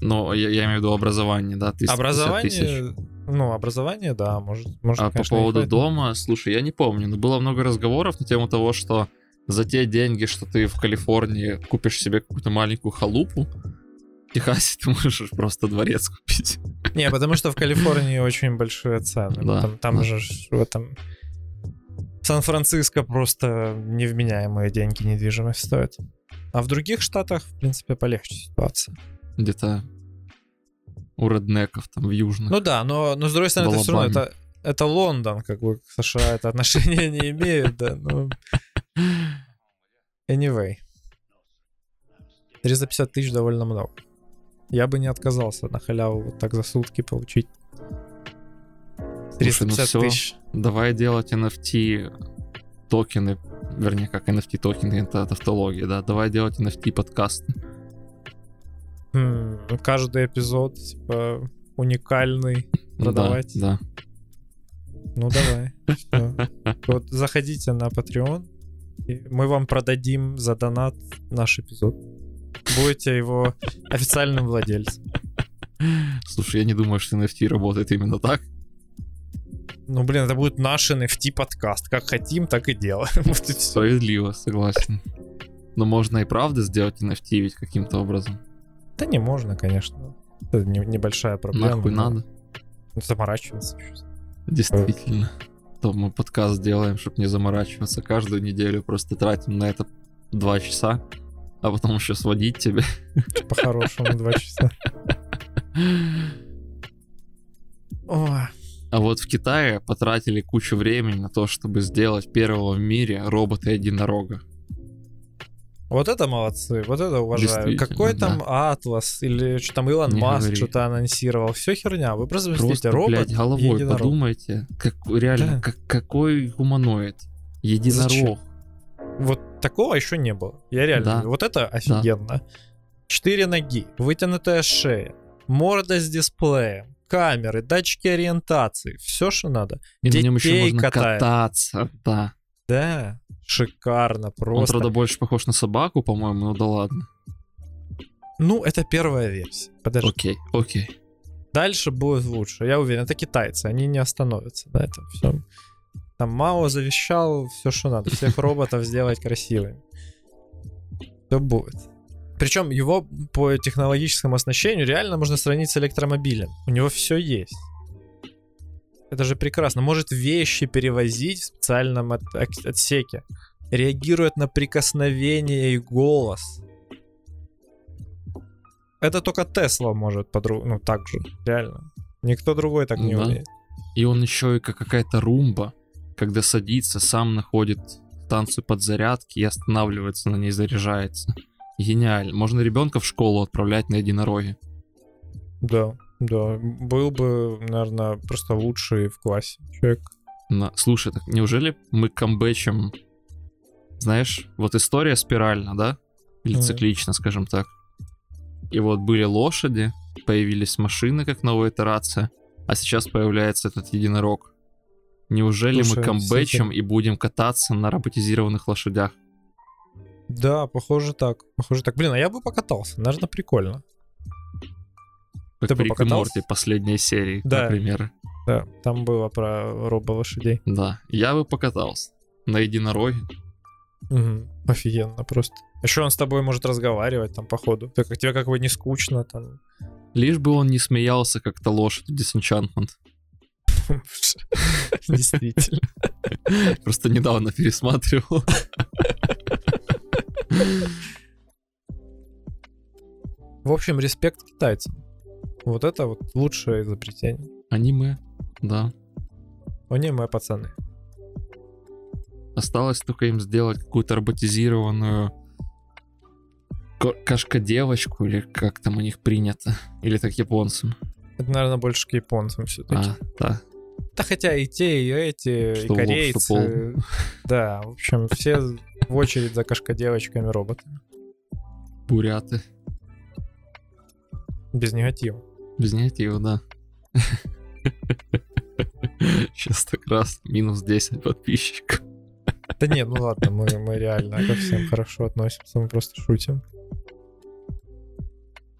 Но я, я имею в виду образование, да, 350 тысяч. Ну, образование, да, может, может А по конечно, и поводу дома, слушай, я не помню, но было много разговоров на тему того, что за те деньги, что ты в Калифорнии купишь себе какую-то маленькую халупу, в Техасе ты можешь просто дворец купить. Не, потому что в Калифорнии очень большие цены. Да, Там, там да. же в этом... Сан-Франциско просто невменяемые деньги недвижимость стоит. А в других штатах, в принципе, полегче ситуация. Где-то у реднеков там в южных. Ну да, но, но с другой стороны, это все равно Балабами. это, это Лондон, как бы к США это отношения не имеет, да. Ну, anyway. 350 тысяч довольно много. Я бы не отказался на халяву вот так за сутки получить. Слушай, ну 350 тысяч. Давай делать NFT токены, вернее, как NFT токены, это тавтология, да, давай делать NFT подкасты. М, ну, Каждый эпизод, типа, уникальный. Продавать. Да, Ну давай. Вот заходите на Patreon, и мы вам продадим за донат наш эпизод. Будете его официальным владельцем. да. Слушай, я не думаю, что NFT работает именно так. Ну, блин, это будет наш NFT подкаст. Как хотим, так и делаем. Вот и все. Справедливо, согласен. Но можно и правда сделать NFT ведь каким-то образом. Да не можно, конечно. Это не- небольшая проблема. Нахуй надо. Заморачиваться. Действительно. То мы подкаст делаем, чтобы не заморачиваться. Каждую неделю просто тратим на это два часа, а потом еще сводить тебе. По-хорошему, два часа. Ой. А вот в Китае потратили кучу времени на то, чтобы сделать первого в мире робота-единорога. Вот это молодцы, вот это уважаю. Какой там да. Атлас или что там Илон Не Маск что-то анонсировал. Все херня. Вы просто Просто, робот блядь, головой единорог. подумайте. Как, реально, Да. как, какой гуманоид? Единорог. Вот такого еще не было. Я реально. Да. Вот это офигенно. Четыре ноги, вытянутая шея, морда с дисплеем, камеры, датчики ориентации, все, что надо. И на нем еще Детей можно катает. кататься. Да. Да, шикарно Он, просто. правда, больше похож на собаку, по-моему, ну да ладно. Ну, это первая версия. Подожди. Окей, окей. Дальше будет лучше. Я уверен, это китайцы, они не остановятся на этом всем. Там Мао завещал все, что надо, всех роботов сделать красивыми. Все будет. Причем его по технологическому оснащению реально можно сравнить с электромобилем. У него все есть. Это же прекрасно. Может вещи перевозить в специальном от- отсеке. Реагирует на прикосновение и голос. Это только Тесла может подру... ну так же, реально. Никто другой так не Да. умеет. И он еще и как какая-то румба, когда садится, сам находит станцию подзарядки и останавливается на ней, заряжается. Гениально. Можно ребенка в школу отправлять на единороге. Да, да. Был бы, наверное, просто лучший в классе человек. На... Слушай, так неужели мы камбэчем... Знаешь, вот история спирально, да? Или Мгм. циклично, скажем так. И вот были лошади, появились машины как новая итерация, а сейчас появляется этот единорог. Неужели Слушай, мы камбэчем и будем кататься на роботизированных лошадях? Да, похоже так. Похоже так. Блин, а я бы покатался. Наверное, прикольно. Как Ты бы Рик и? Морти последней серии, Да. например. Да, там было про робо-лошадей. Да, я бы покатался на единороге. Мгм. Офигенно просто. Еще он с тобой может разговаривать там по ходу. Ты, как, тебе как бы не скучно там. Лишь бы он не смеялся, как-то лошадь Disenchantment. Действительно. Просто недавно пересматривал. В общем, респект китайцам. Вот это вот лучшее изобретение. Аниме, да. Аниме, пацаны. Осталось только им сделать какую-то роботизированную кошка-девочку, или как там у них принято. Или так японцам. Это, наверное, больше к японцам все-таки. А, да. Да хотя и те, и эти, Что и волк, что корейцы. пол. Да, в общем, все в очередь за кошка-девочками роботами. Буряты. Без негатива. Без негатива, да. Сейчас так раз минус 10 подписчиков. Да нет, ну ладно, мы, мы реально ко всем хорошо относимся, мы просто шутим.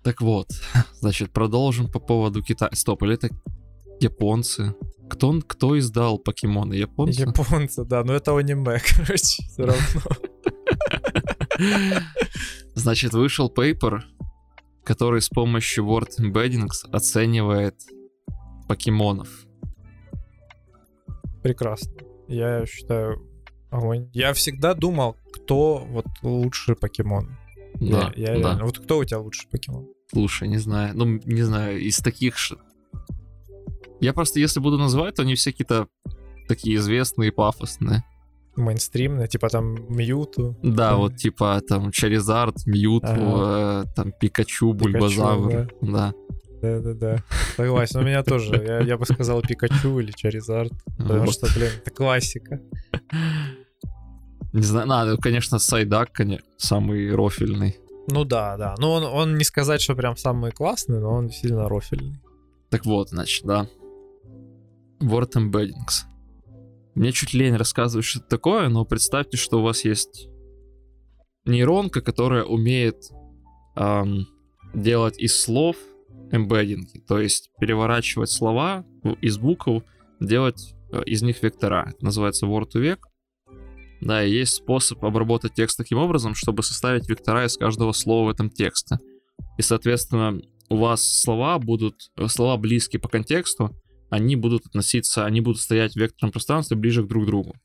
Так вот, значит, продолжим по поводу Китая. Стоп, или это японцы? Кто, кто издал покемоны? Японцы? Японцы, да, но это аниме, короче, все равно. Значит, вышел пейпер, который с помощью Word Embeddings оценивает покемонов. Прекрасно. Я считаю, огонь. Я всегда думал, кто вот лучший покемон. Да, я, я да. реально- Вот кто у тебя лучший покемон? Слушай, не знаю. Ну, не знаю, из таких... ш- Я просто, если буду называть, то они все какие-то такие известные, пафосные. Мейнстримный, типа там Мьюту. Да, Там- вот типа там Чаризард, Мьюту, Ага. э, там Пикачу, Бульбазавр. Да. Да-да-да. Согласен, у меня тоже. Я, я бы сказал Пикачу или Чаризард. Потому Вот. что, блин, это классика. Не знаю, надо, конечно, Сайдак, конечно, самый рофильный. Ну да, да. Ну он, он не сказать, что прям самый классный, но он сильно рофильный. Так вот, значит, да. Word Embeddings. Мне чуть лень рассказывать, что это такое, но представьте, что у вас есть нейронка, которая умеет ам, делать из слов эмбеддинги, то есть переворачивать слова из букв, делать э, из них вектора. Это называется word to vec. Да, и есть способ обработать текст таким образом, чтобы составить вектора из каждого слова в этом тексте. И, соответственно, у вас слова будут, слова близкие по контексту, они будут относиться, они будут стоять в векторном пространстве ближе к друг другу.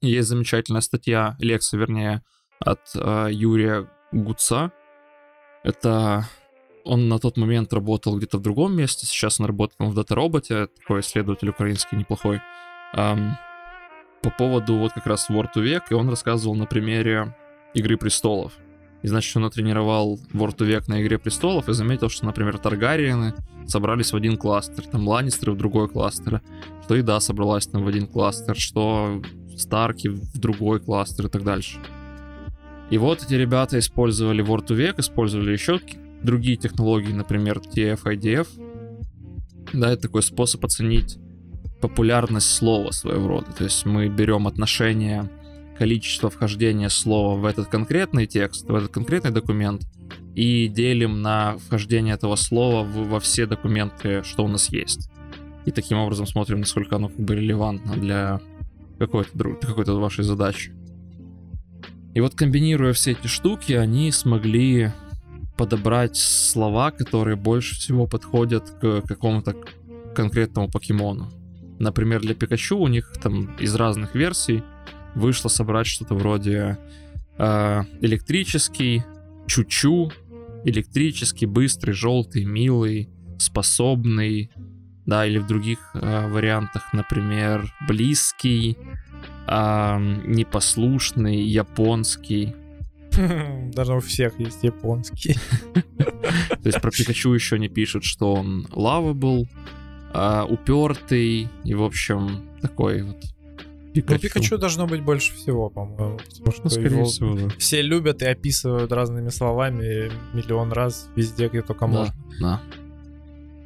И Есть замечательная статья, лекция, вернее, от э, Юрия Гуца. Это он на тот момент работал где-то в другом месте, сейчас он работает в дата-роботе, такой исследователь украинский неплохой. Ам, по поводу вот как раз Word to Vec, и он рассказывал на примере Игры Престолов. И значит, он натренировал Word to Vec на Игре Престолов и заметил, что, например, Таргариены собрались в один кластер, там Ланнистеры в другой кластер, что Еда собралась там в один кластер, что Старки в другой кластер и так дальше. И вот эти ребята использовали Word to Vec, использовали еще другие технологии, например, TF, IDF. Да, это такой способ оценить популярность слова своего рода. То есть мы берем отношение количество вхождения слова в этот конкретный текст, в этот конкретный документ, и делим на вхождение этого слова в- во все документы, что у нас есть. И таким образом смотрим, насколько оно как бы релевантно для какой-то, друг- какой-то вашей задачи. И вот комбинируя все эти штуки, они смогли подобрать слова, которые больше всего подходят к какому-то конкретному покемону. Например, для Пикачу у них там из разных версий вышло собрать что-то вроде э, электрический, чучу, электрический, быстрый, желтый, милый, способный, да, или в других э, вариантах, например, близкий, а, непослушный, японский. Даже у всех есть японский. То есть про Пикачу еще не пишут, что он lovable, а, упертый и, в общем, такой вот Ну, Пикачу должно быть больше всего, по-моему. Потому что Ну, скорее его всего, да. все любят и описывают разными словами миллион раз везде, где только Да. можно. Да.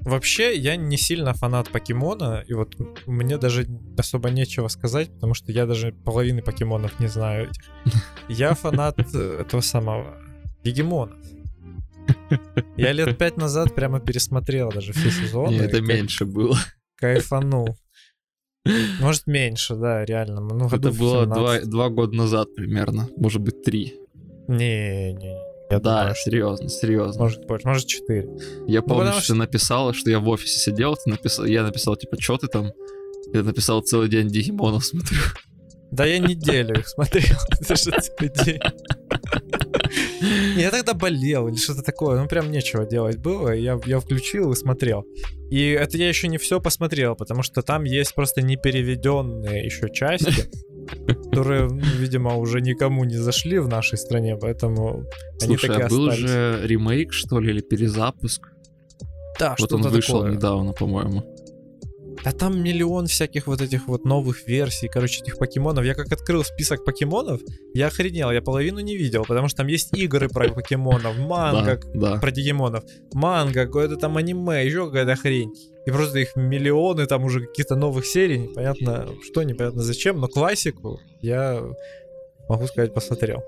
Вообще, я не сильно фанат покемона, и вот мне даже особо нечего сказать, потому что я даже половины покемонов не знаю. этих. Я фанат этого самого Гегемона. Я лет пять назад прямо пересмотрел даже все сезоны. Это меньше было. Кайфанул. Может, меньше, да, реально. Ну, Это было 17. два, два года назад примерно. Может быть, три. Не, не, не. Я да, думаю, серьезно, серьезно. может больше, может 4. Я помню, потому что что- ты написала, что я в офисе сидел, ты написал, я написал, типа, что ты там? Я написал целый день Дигимонов смотрю. Да я неделю их смотрел. Это же целый день. Я тогда болел или что-то такое. Ну, прям нечего делать было. Я, я включил и смотрел. И это я еще не все посмотрел, потому что там есть просто непереведенные еще части, которые, ну, видимо, уже никому не зашли в нашей стране, поэтому они Слушай, так и а был остались. же ремейк, что ли, или перезапуск? Да, Вот он вышел такое. недавно, по-моему. А там миллион всяких вот этих вот новых версий, короче, этих покемонов. Я как открыл список покемонов, я охренел, я половину не видел, потому что там есть игры про покемонов, манга Да, да. про дигимонов, манга, какое-то там аниме, еще какая-то хрень. И просто их миллионы, там уже каких-то новых серий, непонятно что, непонятно зачем, но классику я, могу сказать, посмотрел.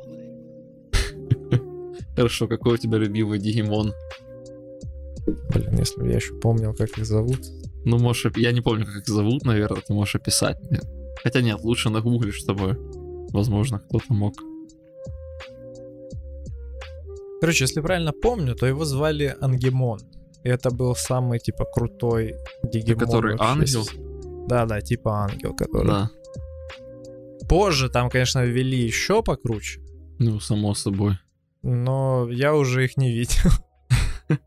Хорошо, какой у тебя любимый Дигимон? Блин, если бы я еще помнил, как их зовут. Ну, можешь... Я не помню, как их зовут, наверное, ты можешь описать мне. Хотя нет, лучше нагуглишь, чтобы, возможно, кто-то мог. Короче, если правильно помню, то его звали Ангемон. И это был самый, типа, крутой дигимон. который вообще. ангел? Да-да, типа ангел, который. Да. Позже там, конечно, ввели еще покруче, Ну, само собой. но я уже их не видел.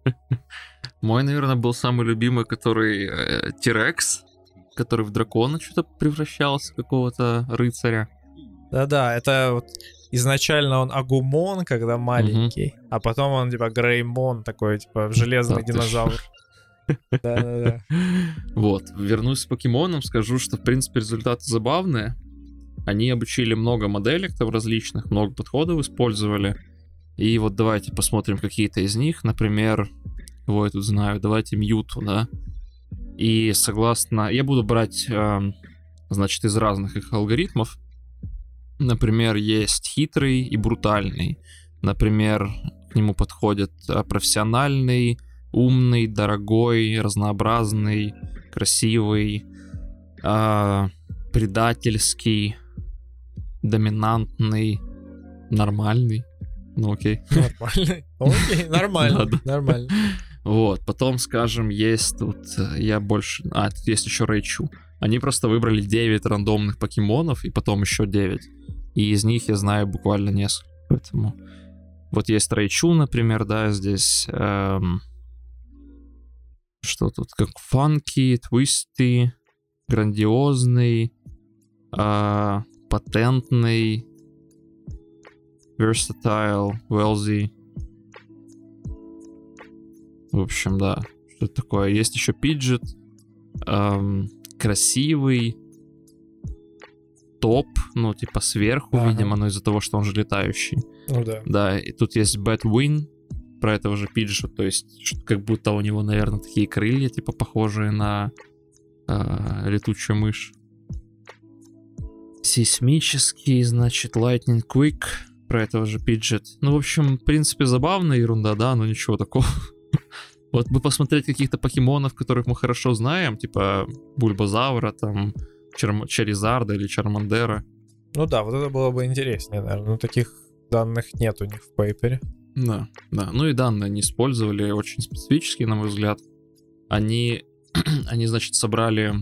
Мой, наверное, был самый любимый, который э, Тирекс, который в дракона что-то превращался, какого-то рыцаря. Да-да, это вот изначально он Агумон, когда маленький, а потом он типа Греймон, такой типа железный Да динозавр. Да-да-да. Вот, вернусь к покемонам, скажу, что, в принципе, результаты забавные. Они обучили много моделек там различных, много подходов использовали. И вот давайте посмотрим какие-то из них. Например, кого я тут знаю, давайте Мьюту, да? И согласно... Я буду брать, эм, значит, из разных их алгоритмов. Например, есть хитрый и брутальный. Например, к нему подходит э, профессиональный, умный, дорогой, разнообразный, красивый, а, предательский, доминантный, нормальный. Ну окей. Нормально. Окей, нормально. Нормально. Вот, потом, скажем, есть тут, э, я больше... А, тут есть еще Рейчу. Они просто выбрали 9 рандомных покемонов и потом еще 9. И из них я знаю буквально несколько. Поэтому вот есть Рейчу, например, да, здесь... эм, что тут? Как фанки, твисты, грандиозный, а, патентный, versatile, wealthy. В общем, да. Что такое? Есть еще пиджет, эм, красивый, топ, ну, типа сверху, Ага. видимо, но из-за того, что он же летающий. Ну да. Да, и тут есть Batwing, про этого же пиджета, то есть как будто у него, наверное, такие крылья, типа похожие на э, летучую мышь. Сейсмический, значит, Lightning Quick, про этого же пиджет. Ну, в общем, в принципе, забавная ерунда, да, но ничего такого. Вот бы посмотреть каких-то покемонов, которых мы хорошо знаем, типа Бульбазавра, там, Черм- Чаризарда или Чармандера. Ну да, вот это было бы интереснее, наверное. Но таких данных нет у них в пейпере. Да, да. Ну и данные они использовали очень специфические, на мой взгляд. Они, они, значит, собрали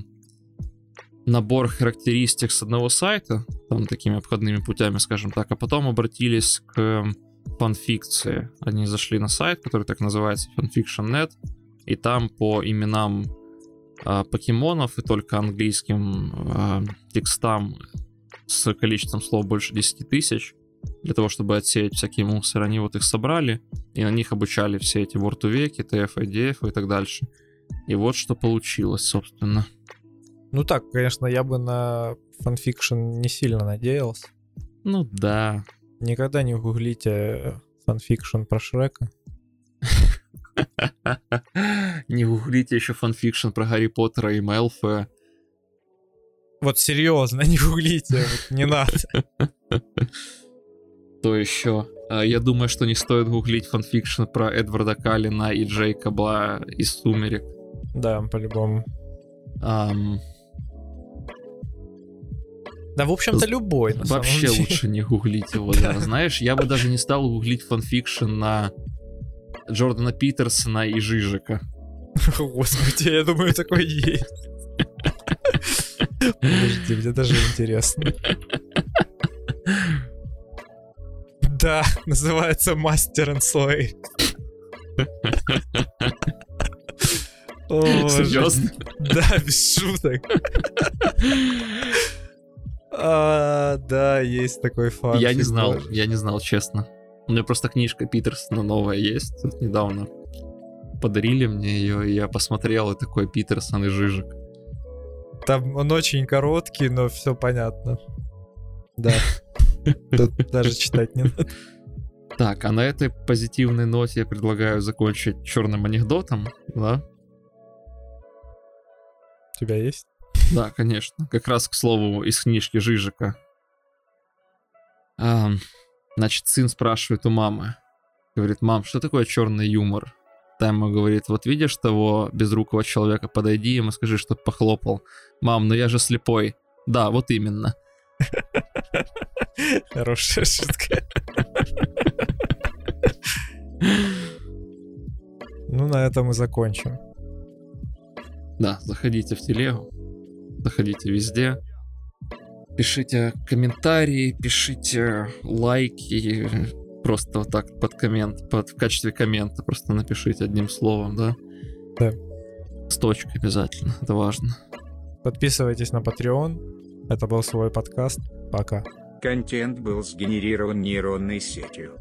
набор характеристик с одного сайта, там такими обходными путями, скажем так, а потом обратились к фанфикции. Они зашли на сайт, который так называется fanfiction.net, и там по именам а, покемонов и только английским а, текстам с количеством слов больше 10 тысяч, для того, чтобы отсеять всякие мусор, они вот их собрали, и на них обучали все эти word2vec и, TF-IDF и так дальше. И вот что получилось, собственно. Ну так, конечно, я бы на фанфикшн не сильно надеялся. Ну да. Никогда не гуглите фанфикшн про Шрека. Не гуглите еще фанфикшн про Гарри Поттера и Мелфоя. Вот серьезно, не гуглите, вот не надо. То еще. А, Я думаю, что не стоит гуглить фанфикшн про Эдварда Каллина и Джейкоба из «Сумерек». Да, по-любому. Да, в общем-то, любой, на самом Вообще деле. лучше не гуглить его, да. Знаешь, я бы даже не стал гуглить фанфикшн на Джордана Питерсона и Жижика. Господи, я думаю, такой есть. Подожди, мне даже интересно. Да, называется Мастер and Slay. Серьезно? Да, без шуток. А, да, есть такой факт. Я не знал, я не знал, честно. У меня просто книжка Питерсона новая есть. Тут недавно подарили мне ее, и я посмотрел, и такой Питерсон и Жижик. Там он очень короткий, но все понятно. Да. Тут даже читать не надо. Так, а на этой позитивной ноте я предлагаю закончить черным анекдотом, да? У тебя есть? Да, конечно. Как раз, к слову, из книжки Жижика. А, значит, сын спрашивает у мамы. Говорит, мам, что такое черный юмор? Та ему говорит, вот видишь того безрукого человека, подойди ему, скажи, чтоб похлопал. Мам, ну я же слепой. Да, вот именно. Хорошая шутка. Ну, на этом мы закончим. Да, заходите в телегу, заходите везде, пишите комментарии, пишите лайки, просто вот так под коммент, под, в качестве коммента просто напишите одним словом, да? Да. С точкой обязательно, это важно. Подписывайтесь на Patreon. Это был свой подкаст. Пока. Контент был сгенерирован нейронной сетью.